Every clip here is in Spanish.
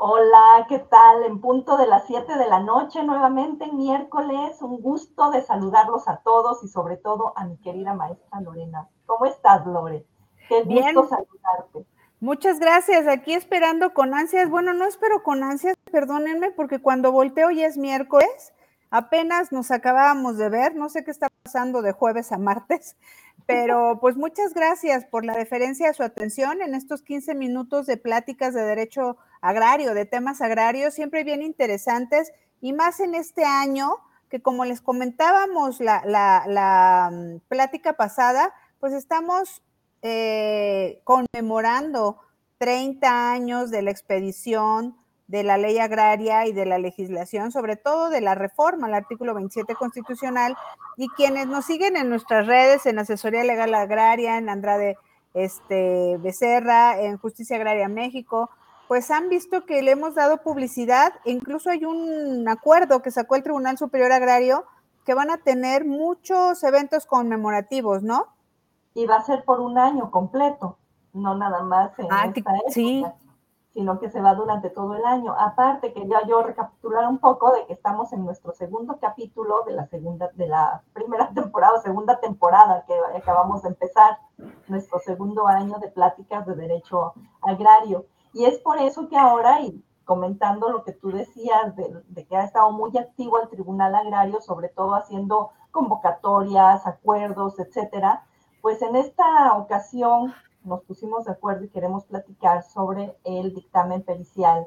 Hola, ¿qué tal? En punto de las 7 de la noche, nuevamente miércoles. Un gusto de saludarlos a todos y sobre todo a mi querida maestra Lorena. ¿Cómo estás, Lore? Qué gusto saludarte. Muchas gracias. Aquí esperando con ansias. Bueno, no espero con ansias, perdónenme, porque cuando volteo ya es miércoles. Apenas nos acabábamos de ver. No sé qué está pasando de jueves a martes, pero pues muchas gracias por la deferencia a su atención en estos 15 minutos de pláticas de derecho agrario, de temas agrarios, siempre bien interesantes y más en este año que como les comentábamos la, mm, plática pasada, pues estamos eh, conmemorando 30 años de la expedición de la ley agraria y de la legislación, sobre todo de la reforma al artículo 27 constitucional, y quienes nos siguen en nuestras redes, en Asesoría Legal Agraria, en Andrade este, Becerra, en Justicia Agraria México, pues han visto que le hemos dado publicidad, incluso hay un acuerdo que sacó el Tribunal Superior Agrario que van a tener muchos eventos conmemorativos, ¿no? Y va a ser por un año completo, no nada más en ah, esta época. Sí, sino que se va durante todo el año. Aparte, quería yo recapitular un poco de que estamos en nuestro segundo capítulo de la segunda, de la primera temporada, segunda temporada que acabamos de empezar, nuestro segundo año de pláticas de derecho agrario. Y es por eso que ahora, y comentando lo que tú decías de, de que ha estado muy activo el Tribunal Agrario, sobre todo haciendo convocatorias, acuerdos, etcétera, pues en esta ocasión nos pusimos de acuerdo y queremos platicar sobre el dictamen pericial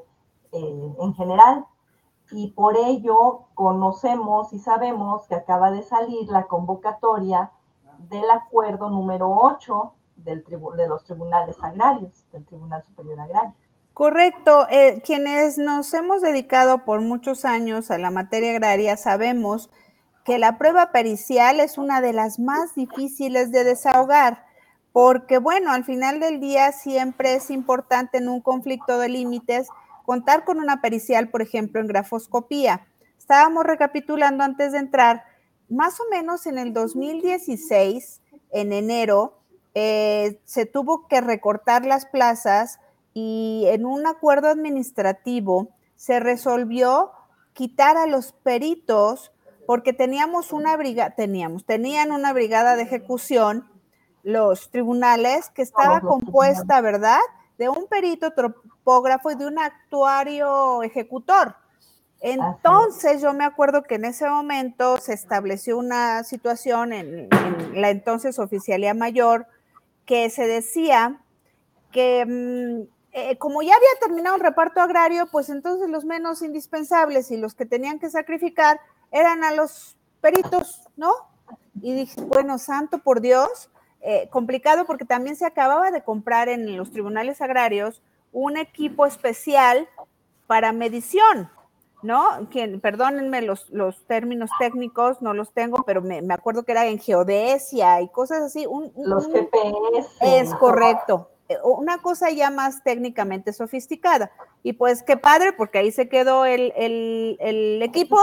eh, en general. Y por ello conocemos y sabemos que acaba de salir la convocatoria del acuerdo número 8 del de los tribunales agrarios, del Tribunal Superior Agrario. Correcto. Eh, quienes nos hemos dedicado por muchos años a la materia agraria sabemos que la prueba pericial es una de las más difíciles de desahogar porque bueno, al final del día siempre es importante en un conflicto de límites contar con una pericial, por ejemplo, en grafoscopía. Estábamos recapitulando antes de entrar, más o menos en el 2016, en enero, eh, se tuvo que recortar las plazas y en un acuerdo administrativo se resolvió quitar a los peritos porque teníamos una brigada, teníamos, tenían una brigada de ejecución los tribunales, que estaba compuesta, ¿verdad? De un perito topógrafo y de un actuario ejecutor. Entonces yo me acuerdo que en ese momento se estableció una situación en, la entonces oficialía mayor que se decía que mm, eh, como ya había terminado el reparto agrario, pues entonces los menos indispensables y los que tenían que sacrificar eran a los peritos, ¿no? Y dije, bueno, santo por Dios, eh, complicado porque también se acababa de comprar en los tribunales agrarios un equipo especial para medición, ¿no? Perdónenme los, los términos técnicos, no los tengo, pero me, acuerdo que era en geodesia y cosas así. los GPS. Es correcto. Eh, una cosa ya más técnicamente sofisticada. Y pues qué padre, porque ahí se quedó el, el, el equipo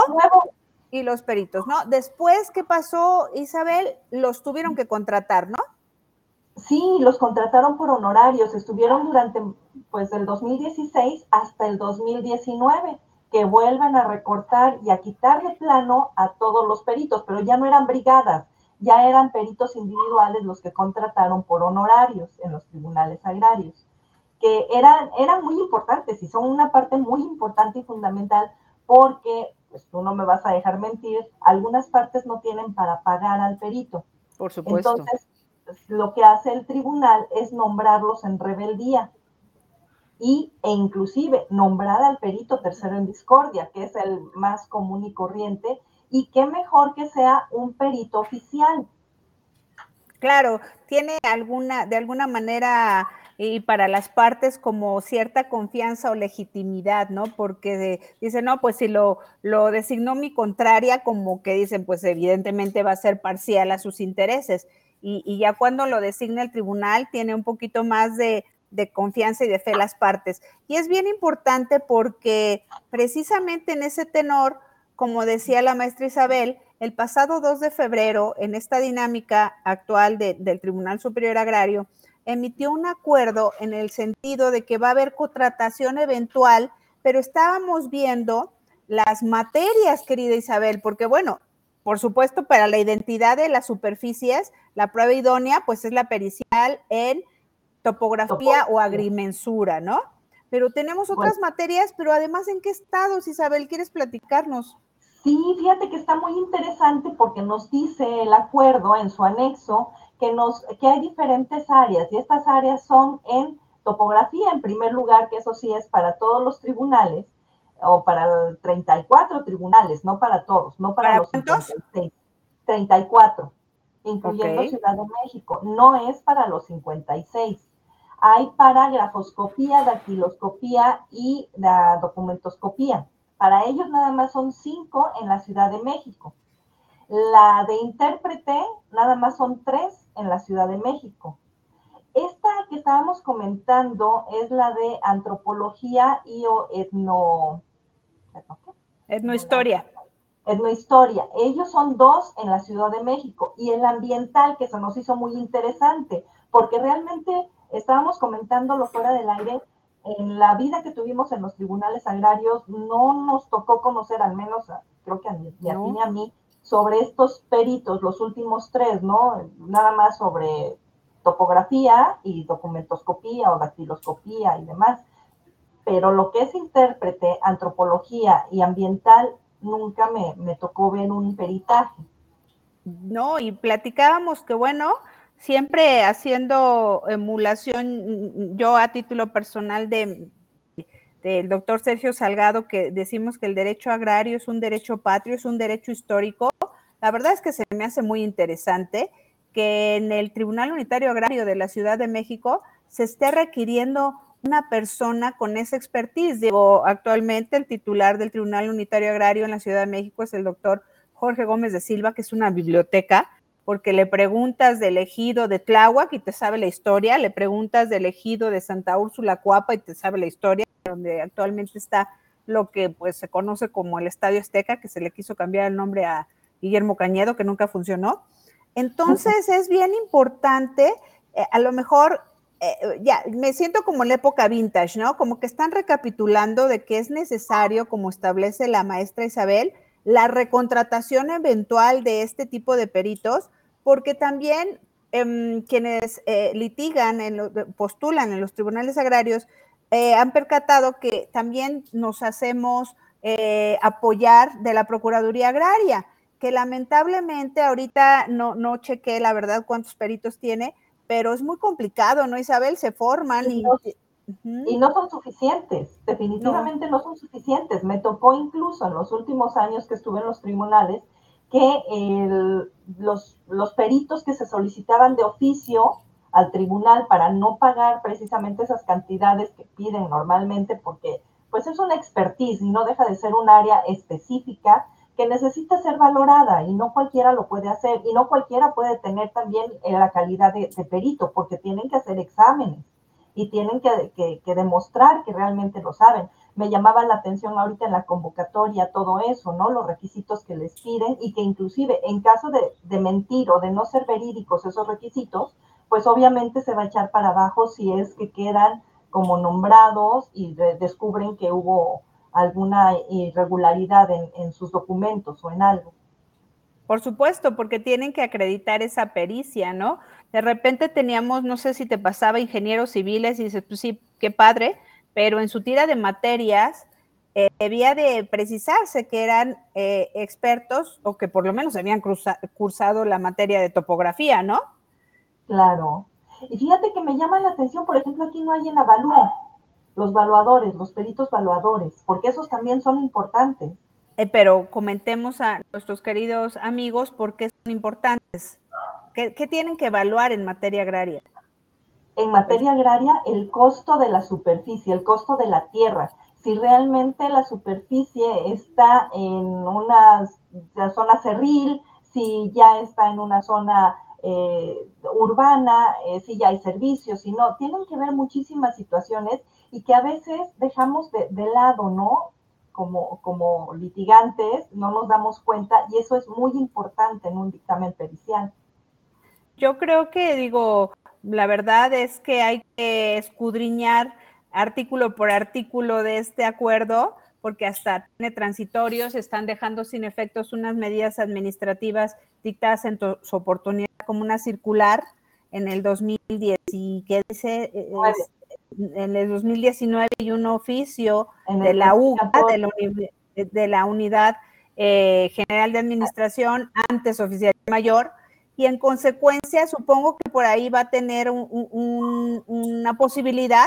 y los peritos, ¿no? Después, ¿qué pasó, Isabel? Los tuvieron que contratar, ¿no? Sí, los contrataron por honorarios, estuvieron durante, pues, del 2016 hasta el 2019, que vuelvan a recortar y a quitar de plano a todos los peritos, pero ya no eran brigadas, ya eran peritos individuales los que contrataron por honorarios en los tribunales agrarios, que eran, eran muy importantes y son una parte muy importante y fundamental porque pues tú no me vas a dejar mentir, algunas partes no tienen para pagar al perito. Por supuesto. Entonces, lo que hace el tribunal es nombrarlos en rebeldía y, e inclusive nombrar al perito tercero en discordia, que es el más común y corriente, y qué mejor que sea un perito oficial. Claro, tiene alguna, de alguna manera y para las partes como cierta confianza o legitimidad, ¿no? Porque dicen, no, pues si lo, designó mi contraria, como que dicen, pues evidentemente va a ser parcial a sus intereses. Y, ya cuando lo designa el tribunal, tiene un poquito más de confianza y de fe las partes. Y es bien importante porque precisamente en ese tenor, como decía la maestra Isabel, el pasado 2 de febrero, en esta dinámica actual del Tribunal Superior Agrario, emitió un acuerdo en el sentido de que va a haber contratación eventual pero estábamos viendo las materias, querida Isabel, porque bueno, por supuesto, para la identidad de las superficies, la prueba idónea, pues es la pericial en topografía, o agrimensura, ¿no? Pero tenemos otras materias, pero además, ¿en qué estados, Isabel? ¿Quieres platicarnos? Sí, fíjate que está muy interesante porque nos dice el acuerdo en su anexo que, nos, que hay diferentes áreas y estas áreas son en topografía, en primer lugar, que eso sí es para todos los tribunales, o para 34 tribunales, no para todos, no para, los 56. 34, incluyendo Ciudad de México. No es para los 56. Hay para grafoscopía, dactiloscopía y la documentoscopía. Para ellos nada más son cinco en la Ciudad de México. La de intérprete nada más son tres en la Ciudad de México. Esta que estábamos comentando es la de antropología y o etno, Etnohistoria. Etnohistoria. Ellos son dos en la Ciudad de México y el ambiental que se nos hizo muy interesante porque realmente estábamos comentándolo fuera del aire. En la vida que tuvimos en los tribunales agrarios no nos tocó conocer, al menos creo que a, mí, a ti a mí, sobre estos peritos, los últimos tres, ¿no? Nada más sobre topografía y documentoscopía o dactiloscopía y demás pero lo que es intérprete, antropología y ambiental, nunca me, tocó ver un peritaje. No, y platicábamos que bueno, siempre haciendo emulación, yo a título personal de del doctor Sergio Salgado, que decimos que el derecho agrario es un derecho patrio, es un derecho histórico. La verdad es que se me hace muy interesante que en el Tribunal Unitario Agrario de la Ciudad de México se esté requiriendo una persona con esa expertise. Digo, actualmente el titular del Tribunal Unitario Agrario en la Ciudad de México es el doctor Jorge Gómez de Silva, que es una biblioteca, porque le preguntas del ejido de Tláhuac y te sabe la historia, le preguntas del ejido de Santa Úrsula Cuapa y te sabe la historia, donde actualmente está lo que pues se conoce como el Estadio Azteca, que se le quiso cambiar el nombre a Guillermo Cañedo, que nunca funcionó. Entonces es bien importante, eh, a lo mejor eh, ya, me siento como en la época vintage, ¿no? Como que están recapitulando de que es necesario, como establece la maestra Isabel, la recontratación eventual de este tipo de peritos, porque también em, quienes eh, litigan, en postulan en los tribunales agrarios, eh, han percatado que también nos hacemos apoyar de la Procuraduría Agraria, que lamentablemente ahorita no, no chequé la verdad cuántos peritos tiene, pero es muy complicado, ¿no, Isabel? Se forman y... y no son suficientes, definitivamente no. son suficientes. Me tocó incluso en los últimos años que estuve en los tribunales que los, los peritos que se solicitaban de oficio al tribunal para no pagar precisamente esas cantidades que piden normalmente, porque pues es una expertise y no deja de ser un área específica que necesita ser valorada y no cualquiera lo puede hacer y no cualquiera puede tener también eh, la calidad de, perito porque tienen que hacer exámenes y tienen que, demostrar que realmente lo saben. Me llamaba la atención ahorita en la convocatoria todo eso, ¿no? Los requisitos que les piden y que inclusive en caso de, de mentir o de no ser verídicos esos requisitos, pues obviamente se va a echar para abajo si es que quedan como nombrados y descubren que hubo alguna irregularidad en, sus documentos o en algo. Por supuesto, porque tienen que acreditar esa pericia, ¿no? De repente teníamos, no sé si te pasaba ingenieros civiles y dices, pues sí, qué padre, pero en su tira de materias eh, debía de precisarse que eran eh, expertos o que por lo menos habían cursado la materia de topografía, ¿no? Claro. Y fíjate que me llama la atención, por ejemplo, aquí no hay en Avalúa los valuadores, los peritos valuadores, porque esos también son importantes. Eh, pero comentemos a nuestros queridos amigos por qué son importantes. ¿Qué, tienen que evaluar en materia agraria? En materia agraria, el costo de la superficie, el costo de la tierra. Si realmente la superficie está en una zona cerril, si ya está en una zona eh, urbana, eh, si ya hay servicios, si no, tienen que ver muchísimas situaciones y que a veces dejamos de, lado, ¿no? Como, como litigantes, no nos damos cuenta y eso es muy importante en un dictamen pericial. Yo creo que, digo, la verdad es que hay que escudriñar artículo por artículo de este acuerdo, porque hasta tiene transitorios, están dejando sin efectos unas medidas administrativas dictadas en su oportunidad como una circular en el 2010 y que dice en el 2019 y un oficio de la UGA, de la, Unidad eh, General de Administración, antes oficial mayor, y en consecuencia supongo que por ahí va a tener una posibilidad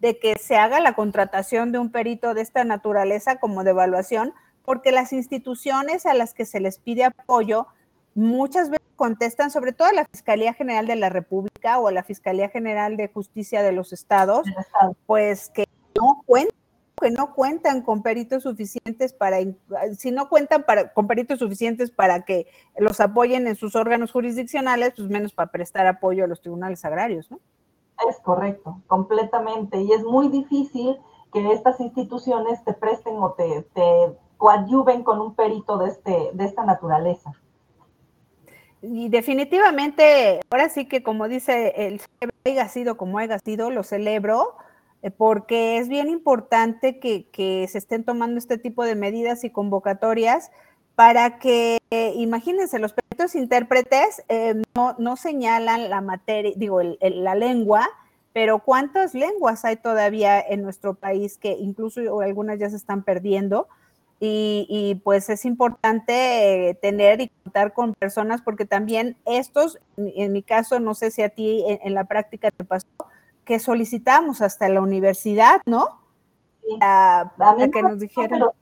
de que se haga la contratación de un perito de esta naturaleza como de evaluación, porque las instituciones a las que se les pide apoyo muchas veces contestan, sobre todo a la Fiscalía General de la República o a la Fiscalía General de Justicia de los Estados, pues que no cuentan que no cuentan con peritos suficientes para, si no cuentan para, con peritos suficientes para que los apoyen en sus órganos jurisdiccionales, pues menos para prestar apoyo a los tribunales agrarios, ¿no? Es correcto, completamente. Y es muy difícil que estas instituciones te presten o te, te coadyuven con un perito de, este, de esta naturaleza. Y definitivamente, ahora sí que como dice el haya sido como haya sido, lo celebro, eh, porque es bien importante que, se estén tomando este tipo de medidas y convocatorias para que, imagínense, los peritos intérpretes eh, no, señalan la materia, digo, la lengua, pero ¿cuántas lenguas hay todavía en nuestro país que incluso algunas ya se están perdiendo? Y, pues es importante eh, tener y contar con personas porque también estos, en, mi caso, no sé si a ti en, la práctica te pasó, que solicitamos hasta la universidad, ¿no? Sí. a mí que nos dijeron. Pero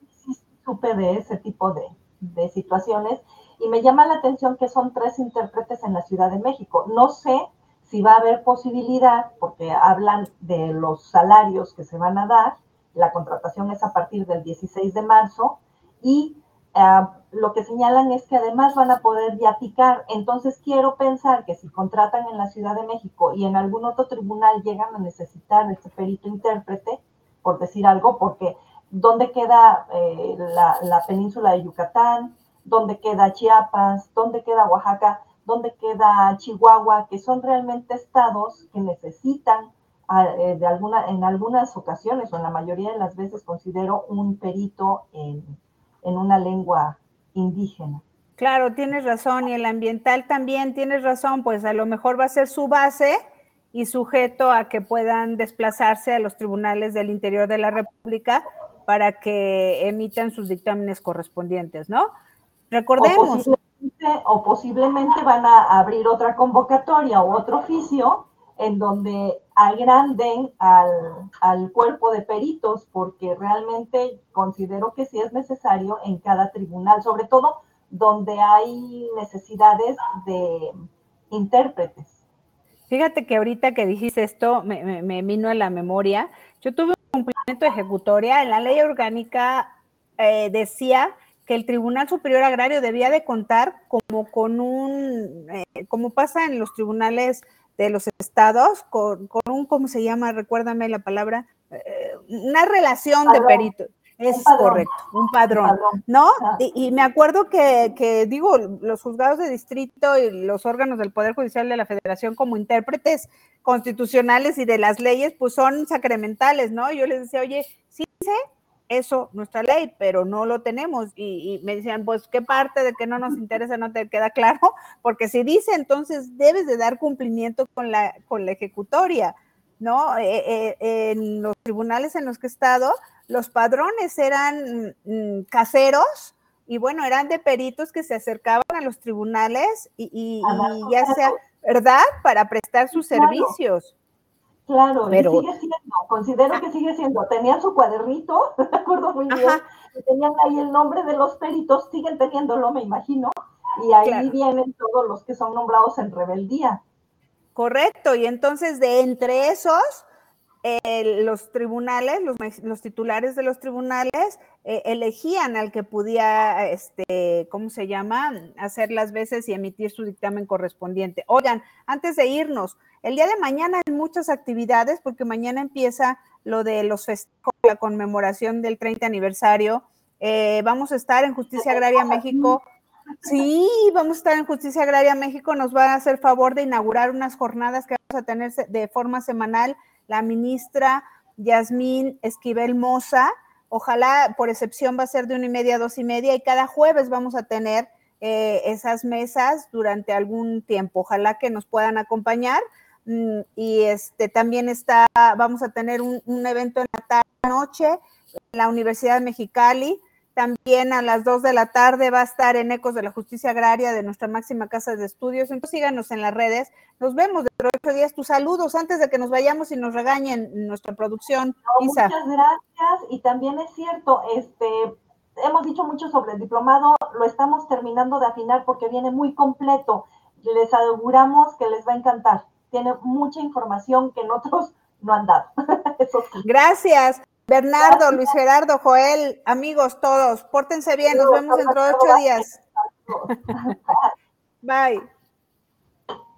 supe de ese tipo de, de situaciones y me llama la atención que son tres intérpretes en la Ciudad de México. No sé si va a haber posibilidad, porque hablan de los salarios que se van a dar, la contratación es a partir del 16 de marzo y eh, lo que señalan es que además van a poder viaticar. Entonces quiero pensar que si contratan en la Ciudad de México y en algún otro tribunal llegan a necesitar este perito intérprete, por decir algo, porque ¿dónde queda eh, la, península de Yucatán? ¿Dónde queda Chiapas? ¿Dónde queda Oaxaca? ¿Dónde queda Chihuahua? Que son realmente estados que necesitan eh, de alguna, en algunas ocasiones o en la mayoría de las veces considero un perito en, en una lengua indígena. Claro, tienes razón, y el ambiental también tienes razón, pues a lo mejor va a ser su base y sujeto a que puedan desplazarse a los tribunales del interior de la República para que emitan sus dictámenes correspondientes, ¿no? Recordemos. o posiblemente van a abrir otra convocatoria o otro oficio en donde agranden al, al, cuerpo de peritos, porque realmente considero que sí es necesario en cada tribunal, sobre todo donde hay necesidades de intérpretes. Fíjate que ahorita que dijiste esto, me, me, vino a la memoria. Yo tuve un cumplimiento de ejecutoria. En la ley orgánica eh, decía que el Tribunal Superior Agrario debía de contar como con un, eh, como pasa en los tribunales de los estados con, un, ¿cómo se llama? Recuérdame la palabra, eh, una relación de peritos. Es correcto, un padrón, ¿no? Y, me acuerdo que, que, digo, los juzgados de distrito y los órganos del Poder Judicial de la Federación como intérpretes constitucionales y de las leyes, pues son sacramentales, ¿no? Yo les decía, oye, sí sé eso nuestra ley, pero no lo tenemos. Y, me decían, pues, ¿qué parte de que no nos interesa no te queda claro? Porque si dice, entonces debes de dar cumplimiento con la, con la ejecutoria, ¿no? Eh, eh, en los tribunales en los que he estado, los padrones eran mm, caseros y bueno, eran de peritos que se acercaban a los tribunales y, ya sea, ¿verdad? Para prestar sus servicios. Claro, pero, sigue siendo, considero que sigue siendo. Tenían su cuadernito, me acuerdo muy bien, tenían ahí el nombre de los peritos, siguen teniéndolo, me imagino, y ahí vienen todos los que son nombrados en rebeldía. Correcto, y entonces de entre esos, los tribunales, los, titulares de los tribunales eh, elegían al que podía, este, ¿cómo se llama?, hacer las veces y emitir su dictamen correspondiente. Oigan, antes de irnos, el día de mañana hay muchas actividades porque mañana empieza lo de los festejos, la conmemoración del 30 aniversario. Eh, vamos a estar en Justicia Agraria México. Sí, vamos a estar en Justicia Agraria México. Nos va a hacer favor de inaugurar unas jornadas que vamos a tener de forma semanal la ministra Yasmín Esquivel Moza. Ojalá, por excepción, va a ser de una y media a dos y media y cada jueves vamos a tener eh, esas mesas durante algún tiempo. Ojalá que nos puedan acompañar. Mm, y este también está, vamos a tener un, evento en la tarde noche en la Universidad Mexicali también a las 2 de la tarde va a estar en Ecos de la Justicia Agraria de nuestra máxima casa de estudios. Entonces síganos en las redes. Nos vemos ocho días. Tus saludos antes de que nos vayamos y nos regañen nuestra producción. Muchas gracias. Y también es cierto, este, hemos dicho mucho sobre el diplomado, lo estamos terminando de afinar porque viene muy completo. Les aseguramos que les va a encantar. Tiene mucha información que nosotros no han dado. Gracias. Bernardo, Luis Gerardo, Joel, amigos todos, pórtense bien, nos vemos dentro de ocho días. Bye.